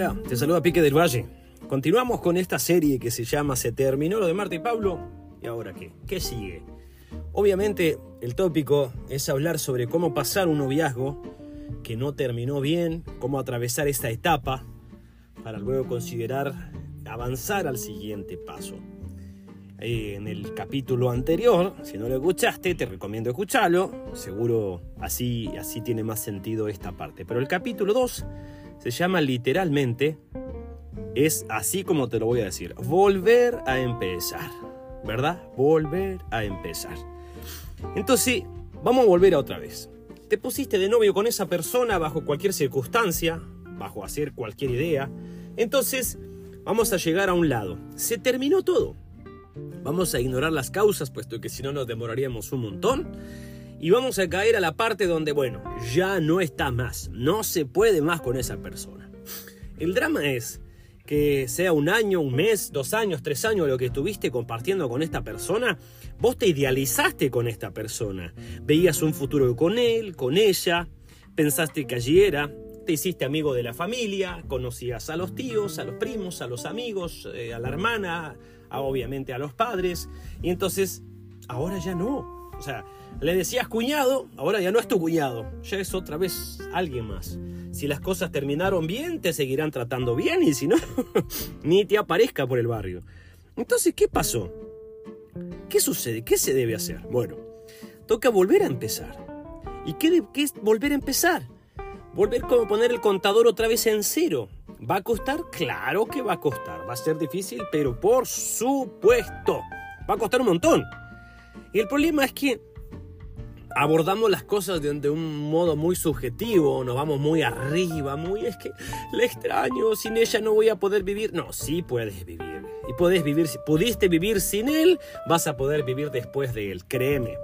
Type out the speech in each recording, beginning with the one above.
Hola, te saluda Pique del Valle. Continuamos con esta serie que se llama Se terminó lo de Marta y Pablo. ¿Y ahora qué? ¿Qué sigue? Obviamente el tópico es hablar sobre cómo pasar un noviazgo que no terminó bien, cómo atravesar esta etapa para luego considerar avanzar al siguiente paso. Eh, en el capítulo anterior, si no lo escuchaste, te recomiendo escucharlo. Seguro así, así tiene más sentido esta parte. Pero el capítulo 2 se llama literalmente, es así como te lo voy a decir, volver a empezar, ¿verdad? Volver a empezar. Entonces, vamos a volver a otra vez. Te pusiste de novio con esa persona bajo cualquier circunstancia, bajo hacer cualquier idea. Entonces, vamos a llegar a un lado. Se terminó todo. Vamos a ignorar las causas, puesto que si no nos demoraríamos un montón y vamos a caer a la parte donde, bueno, ya no está más, no se puede más con esa persona. El drama es que sea un año, un mes, dos años, tres años lo que estuviste compartiendo con esta persona, vos te idealizaste con esta persona, veías un futuro con él, con ella, pensaste que allí era, te hiciste amigo de la familia, conocías a los tíos, a los primos, a los amigos, eh, a la hermana, obviamente a los padres, y entonces ahora ya no. O sea, le decías cuñado, ahora ya no es tu cuñado, ya es otra vez alguien más. Si las cosas terminaron bien, te seguirán tratando bien y si no, ni te aparezca por el barrio. Entonces, ¿qué pasó? ¿Qué sucede? ¿Qué se debe hacer? Bueno, toca volver a empezar. ¿Y qué, es volver a empezar? Volver como poner el contador otra vez en cero. ¿Va a costar? Claro que va a costar. Va a ser difícil, pero por supuesto. Va a costar un montón. Y el problema es que abordamos las cosas de, un modo muy subjetivo, nos vamos muy arriba, muy es que le extraño, sin ella no voy a poder vivir. No, sí puedes vivir. Y puedes vivir, si pudiste vivir sin él, vas a poder vivir después de él, créeme.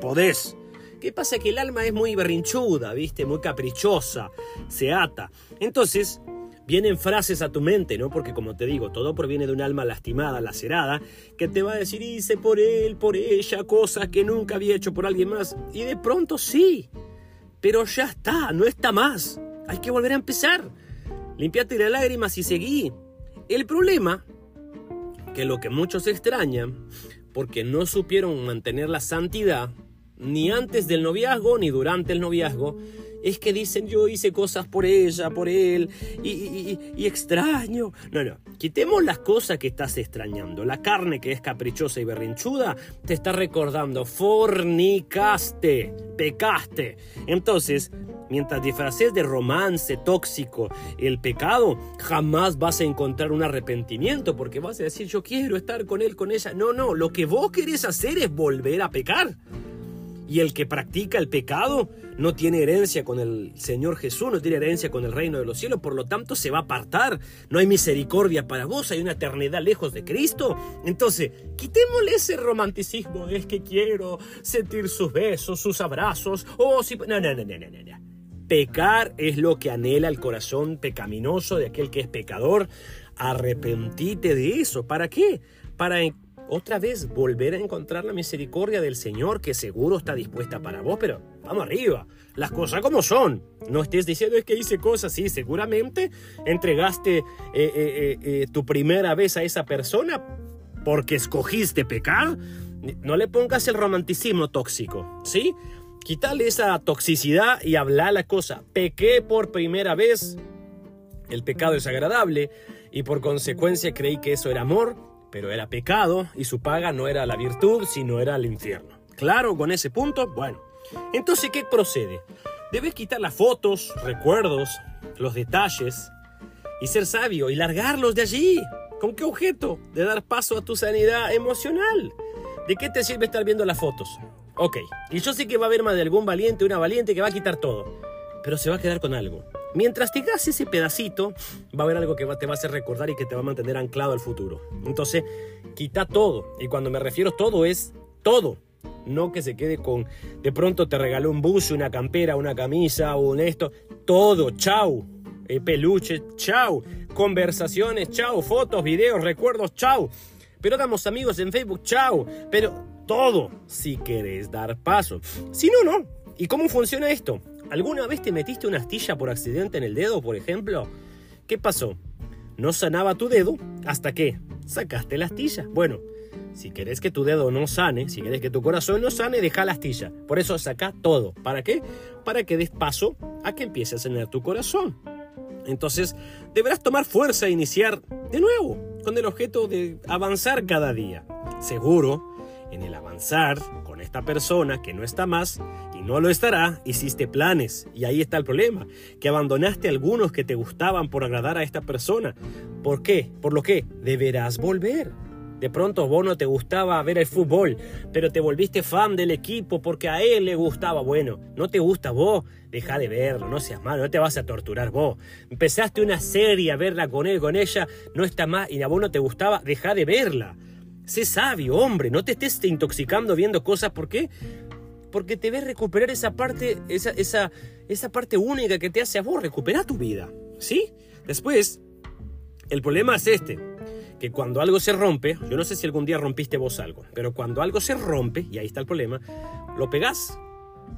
Podés. ¿Qué pasa? Que el alma es muy berrinchuda, ¿viste? Muy caprichosa, se ata. Entonces, vienen frases a tu mente, ¿no? Porque como te digo, todo proviene de un alma lastimada, lacerada, que te va a decir, hice por él, por ella, cosas que nunca había hecho por alguien más. Y de pronto sí, pero ya está, no está más. Hay que volver a empezar. Limpiate las lágrimas y seguí. El problema, que lo que muchos extrañan, porque no supieron mantener la santidad, ni antes del noviazgo ni durante el noviazgo, es que dicen yo hice cosas por ella, por él, y, extraño. No, no, quitemos las cosas que estás extrañando. La carne que es caprichosa y berrinchuda te está recordando, fornicaste, pecaste. Entonces, mientras disfraces de romance tóxico el pecado, jamás vas a encontrar un arrepentimiento porque vas a decir yo quiero estar con él, con ella. No, no, lo que vos querés hacer es volver a pecar. Y el que practica el pecado no tiene herencia con el Señor Jesús, no tiene herencia con el reino de los cielos, por lo tanto se va a apartar. No hay misericordia para vos, hay una eternidad lejos de Cristo. Entonces, quitémosle ese romanticismo, es que quiero sentir sus besos, sus abrazos, o si... No, no, no, no, no, no. Pecar es lo que anhela el corazón pecaminoso de aquel que es pecador. Arrepentite de eso. ¿Para qué? Para otra vez volver a encontrar la misericordia del Señor que seguro está dispuesta para vos, pero vamos arriba, las cosas como son. No estés diciendo es que hice cosas, sí, seguramente entregaste eh, eh, eh, tu primera vez a esa persona porque escogiste pecar. No le pongas el romanticismo tóxico, ¿sí? Quítale esa toxicidad y habla la cosa. Pequé por primera vez, el pecado es agradable y por consecuencia creí que eso era amor pero era pecado y su paga no era la virtud, sino era el infierno. ¿Claro con ese punto? Bueno, entonces, ¿qué procede? Debes quitar las fotos, recuerdos, los detalles y ser sabio y largarlos de allí. ¿Con qué objeto? De dar paso a tu sanidad emocional. ¿De qué te sirve estar viendo las fotos? Ok, y yo sé que va a haber más de algún valiente, una valiente que va a quitar todo, pero se va a quedar con algo. Mientras te hagas ese pedacito, va a haber algo que te va a hacer recordar y que te va a mantener anclado al futuro. Entonces, quita todo. Y cuando me refiero todo es todo. No que se quede con, de pronto te regaló un buzo, una campera, una camisa, un esto. Todo, chau. Eh, peluche, chau. Conversaciones, chau. Fotos, videos, recuerdos, chau. Pero damos amigos en Facebook, chau. Pero todo, si querés dar paso. Si no, no. ¿Y cómo funciona esto? ¿Alguna vez te metiste una astilla por accidente en el dedo, por ejemplo? ¿Qué pasó? No sanaba tu dedo hasta que sacaste la astilla. Bueno, si querés que tu dedo no sane, si querés que tu corazón no sane, deja la astilla. Por eso saca todo. ¿Para qué? Para que des paso a que empiece a sanar tu corazón. Entonces, deberás tomar fuerza e iniciar de nuevo, con el objeto de avanzar cada día. Seguro, en el avanzar con esta persona que no está más no lo estará, hiciste planes. Y ahí está el problema, que abandonaste algunos que te gustaban por agradar a esta persona. ¿Por qué? Por lo que deberás volver. De pronto vos no te gustaba ver el fútbol, pero te volviste fan del equipo porque a él le gustaba. Bueno, no te gusta vos, deja de verlo, no seas malo, no te vas a torturar vos. Empezaste una serie a verla con él, con ella, no está más y a vos no te gustaba, deja de verla. Sé sabio, hombre, no te estés intoxicando viendo cosas, ¿por qué? Porque te ves recuperar esa parte, esa, esa, esa parte única que te hace a vos recuperar tu vida, ¿sí? Después, el problema es este que cuando algo se rompe, yo no sé si algún día rompiste vos algo, pero cuando algo se rompe, y ahí está el problema, lo pegás.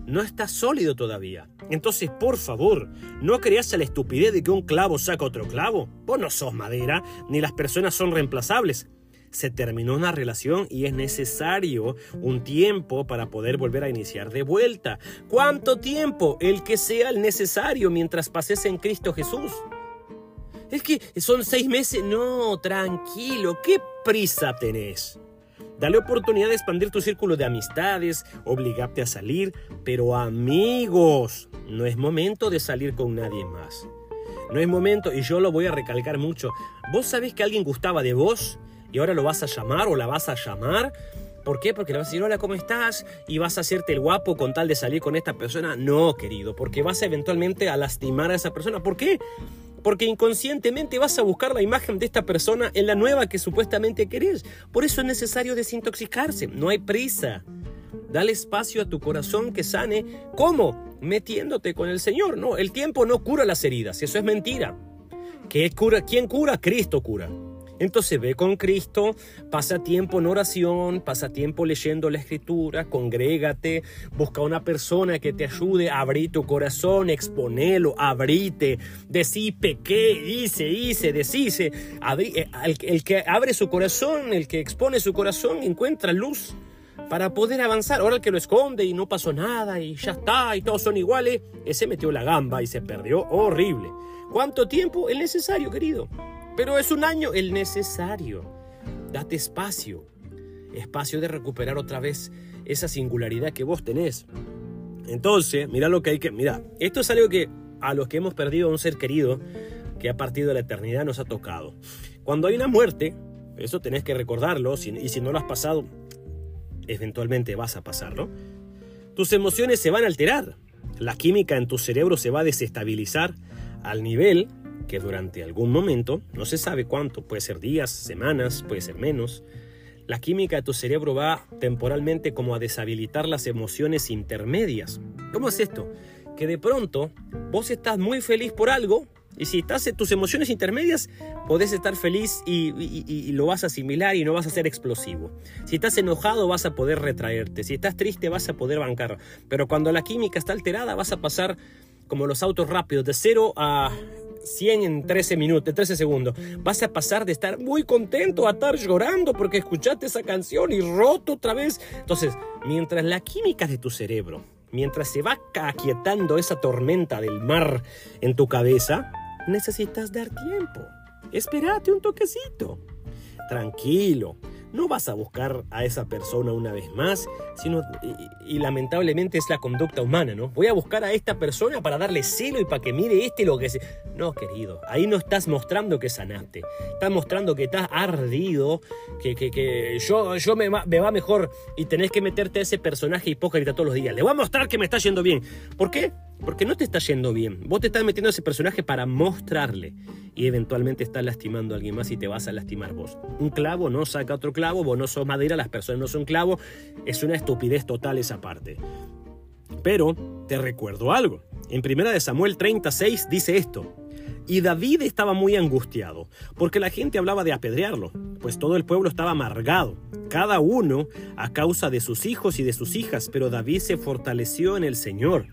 No está sólido todavía. Entonces, por favor, no creas la estupidez de que un clavo saca otro clavo. Vos no sos madera, ni las personas son reemplazables. Se terminó una relación y es necesario un tiempo para poder volver a iniciar de vuelta. ¿Cuánto tiempo? El que sea el necesario mientras pases en Cristo Jesús. Es que son seis meses. No, tranquilo, ¿qué prisa tenés? Dale oportunidad de expandir tu círculo de amistades, obligarte a salir, pero amigos, no es momento de salir con nadie más. No es momento, y yo lo voy a recalcar mucho. ¿Vos sabés que alguien gustaba de vos y ahora lo vas a llamar o la vas a llamar? ¿Por qué? Porque le vas a decir, hola, ¿cómo estás? Y vas a hacerte el guapo con tal de salir con esta persona. No, querido, porque vas eventualmente a lastimar a esa persona. ¿Por qué? porque inconscientemente vas a buscar la imagen de esta persona en la nueva que supuestamente querés. Por eso es necesario desintoxicarse, no hay prisa. Dale espacio a tu corazón que sane. ¿Cómo? Metiéndote con el Señor. No, el tiempo no cura las heridas, eso es mentira. ¿Qué cura? ¿Quién cura? Cristo cura. Entonces ve con Cristo, pasa tiempo en oración, pasa tiempo leyendo la escritura, congrégate, busca una persona que te ayude, abrí tu corazón, exponelo, abrite, decí, pequé, hice, hice, deshice. Eh, el que abre su corazón, el que expone su corazón, encuentra luz para poder avanzar. Ahora el que lo esconde y no pasó nada y ya está y todos son iguales, ese metió la gamba y se perdió horrible. ¿Cuánto tiempo? El necesario, querido. Pero es un año el necesario. Date espacio. Espacio de recuperar otra vez esa singularidad que vos tenés. Entonces, mira lo que hay que... Mira, esto es algo que a los que hemos perdido a un ser querido que ha partido de la eternidad nos ha tocado. Cuando hay una muerte, eso tenés que recordarlo, y si no lo has pasado, eventualmente vas a pasarlo, tus emociones se van a alterar, la química en tu cerebro se va a desestabilizar al nivel que durante algún momento, no se sabe cuánto, puede ser días, semanas, puede ser menos, la química de tu cerebro va temporalmente como a deshabilitar las emociones intermedias. ¿Cómo es esto? Que de pronto vos estás muy feliz por algo y si estás en tus emociones intermedias, podés estar feliz y, lo vas a asimilar y no vas a ser explosivo. Si estás enojado, vas a poder retraerte. Si estás triste, vas a poder bancar. Pero cuando la química está alterada, vas a pasar como los autos rápidos, de 0 a 100 en 13 minutos, 13 segundos. Vas a pasar de estar muy contento a estar llorando porque escuchaste esa canción y roto otra vez. Entonces, mientras la química de tu cerebro, mientras se va aquietando esa tormenta del mar en tu cabeza, necesitas dar tiempo. Espérate un toquecito. Tranquilo, no vas a buscar a esa persona una vez más, sino, y, lamentablemente es la conducta humana, ¿no? Voy a buscar a esta persona para darle celo y para que mire este lo que se... No, querido, ahí no estás mostrando que sanaste, estás mostrando que estás ardido, que, que, que yo, yo me, me va mejor y tenés que meterte a ese personaje hipócrita todos los días. Le voy a mostrar que me está yendo bien. ¿Por qué? Porque no te está yendo bien. Vos te estás metiendo a ese personaje para mostrarle. Y eventualmente estás lastimando a alguien más y te vas a lastimar vos. Un clavo no saca otro clavo, vos no sos madera, las personas no son clavo. Es una estupidez total esa parte. Pero te recuerdo algo. En 1 Samuel 36 dice esto. Y David estaba muy angustiado, porque la gente hablaba de apedrearlo, pues todo el pueblo estaba amargado, cada uno a causa de sus hijos y de sus hijas, pero David se fortaleció en el Señor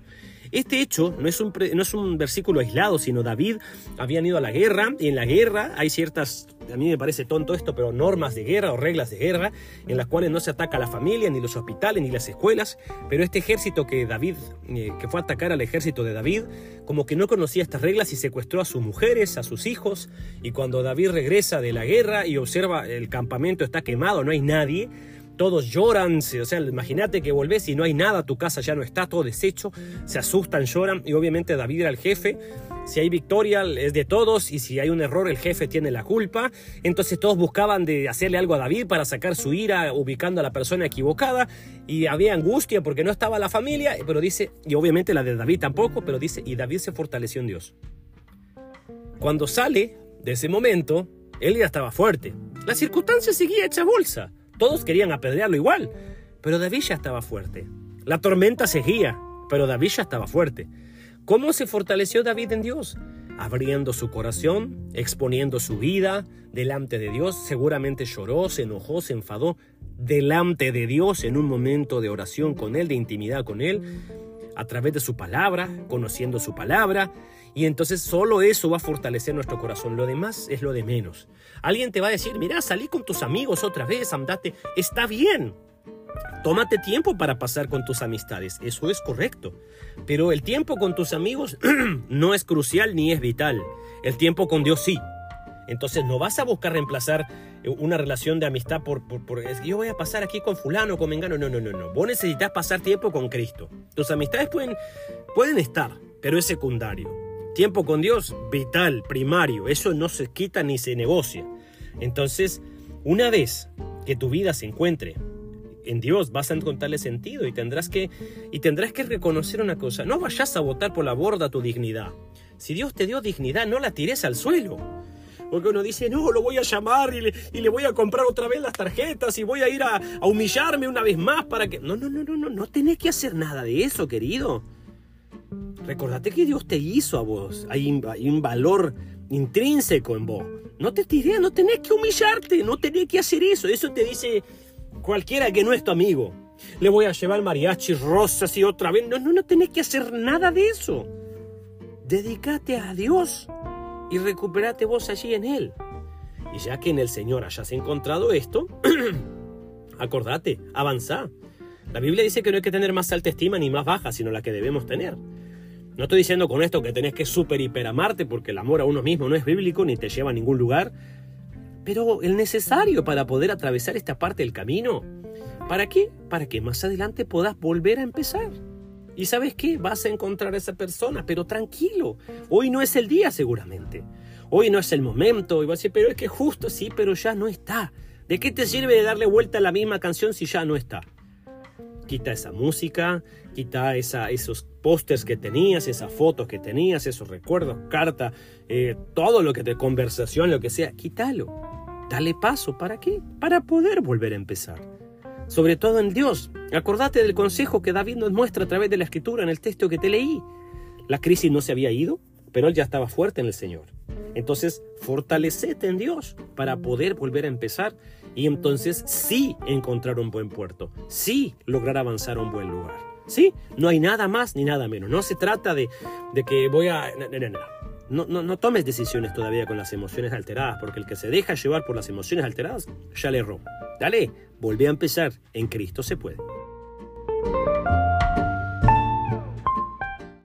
Este hecho no es, un, versículo aislado, sino David habían ido a la guerra y en la guerra hay ciertas, a mí me parece tonto esto, pero normas de guerra o reglas de guerra en las cuales no se ataca a la familia, ni los hospitales, ni las escuelas, pero este ejército que David, eh, que fue a atacar al ejército de David, como que no conocía estas reglas y secuestró a sus mujeres, a sus hijos, y cuando David regresa de la guerra y observa el campamento está quemado, no hay nadie, todos lloran, o sea, imagínate que volvés y no hay nada, tu casa ya no está, todo deshecho, se asustan, lloran y obviamente David era el jefe, si hay victoria es de todos y si hay un error el jefe tiene la culpa, entonces todos buscaban de hacerle algo a David para sacar su ira ubicando a la persona equivocada y había angustia porque no estaba la familia, pero dice, y obviamente la de David tampoco, pero dice, y David se fortaleció en Dios. Cuando sale de ese momento, él ya estaba fuerte. La circunstancia seguía hecha bolsa. Todos querían apedrearlo igual, pero David ya estaba fuerte. La tormenta seguía, pero David ya estaba fuerte. ¿Cómo se fortaleció David en Dios? Abriendo su corazón, exponiendo su vida delante de Dios. Seguramente lloró, se enojó, se enfadó delante de Dios en un momento de oración con Él, de intimidad con Él, a través de su palabra, conociendo su palabra. Y entonces solo eso va a fortalecer nuestro corazón. Lo demás es lo de menos. Alguien te va a decir, mira, salí con tus amigos otra vez, andate. Está bien. Tómate tiempo para pasar con tus amistades. Eso es correcto. Pero el tiempo con tus amigos no es crucial ni es vital. El tiempo con Dios sí. Entonces no vas a buscar reemplazar una relación de amistad por, por, yo voy a pasar aquí con fulano, con mengano. No, no, no, no. Vos necesitas pasar tiempo con Cristo. Tus amistades pueden, pueden estar, pero es secundario. Tiempo con Dios, vital, primario, eso no se quita ni se negocia. Entonces, una vez que tu vida se encuentre en Dios, vas a encontrarle sentido y tendrás que y tendrás que reconocer una cosa, no vayas a botar por la borda tu dignidad. Si Dios te dio dignidad, no la tires al suelo. Porque uno dice, no, lo voy a llamar y le, y le voy a comprar otra vez las tarjetas y voy a ir a, a, humillarme una vez más para que... No, no, no, no, no, no tenés que hacer nada de eso, querido. Recordate que Dios te hizo a vos. Hay, un valor intrínseco en vos. No te tiré, no tenés que humillarte, no tenés que hacer eso. Eso te dice cualquiera que no es tu amigo. Le voy a llevar mariachi rosas y otra vez. No, no, no tenés que hacer nada de eso. Dedícate a Dios y recuperate vos allí en Él. Y ya que en el Señor hayas encontrado esto, acordate, avanza. La Biblia dice que no hay que tener más alta estima ni más baja, sino la que debemos tener. No estoy diciendo con esto que tenés que super hiper amarte porque el amor a uno mismo no es bíblico ni te lleva a ningún lugar, pero el necesario para poder atravesar esta parte del camino. ¿Para qué? Para que más adelante puedas volver a empezar. Y sabes qué, vas a encontrar a esa persona, pero tranquilo. Hoy no es el día seguramente. Hoy no es el momento. Y vas a decir, pero es que justo sí, pero ya no está. ¿De qué te sirve de darle vuelta a la misma canción si ya no está? Quita esa música, quita esos pósters que tenías, esas fotos que tenías, esos recuerdos, carta, eh, todo lo que te conversación, lo que sea, quítalo. Dale paso, ¿para qué? Para poder volver a empezar. Sobre todo en Dios. Acordate del consejo que David nos muestra a través de la escritura en el texto que te leí. La crisis no se había ido, pero él ya estaba fuerte en el Señor. Entonces, fortalecete en Dios para poder volver a empezar y entonces sí encontrar un buen puerto, sí lograr avanzar a un buen lugar. Sí, no hay nada más ni nada menos. No se trata de, de que voy a... No, no, no, tomes decisiones todavía con las emociones alteradas, porque el que se deja llevar por las emociones alteradas ya le erró. Dale, volvé a empezar. En Cristo se puede.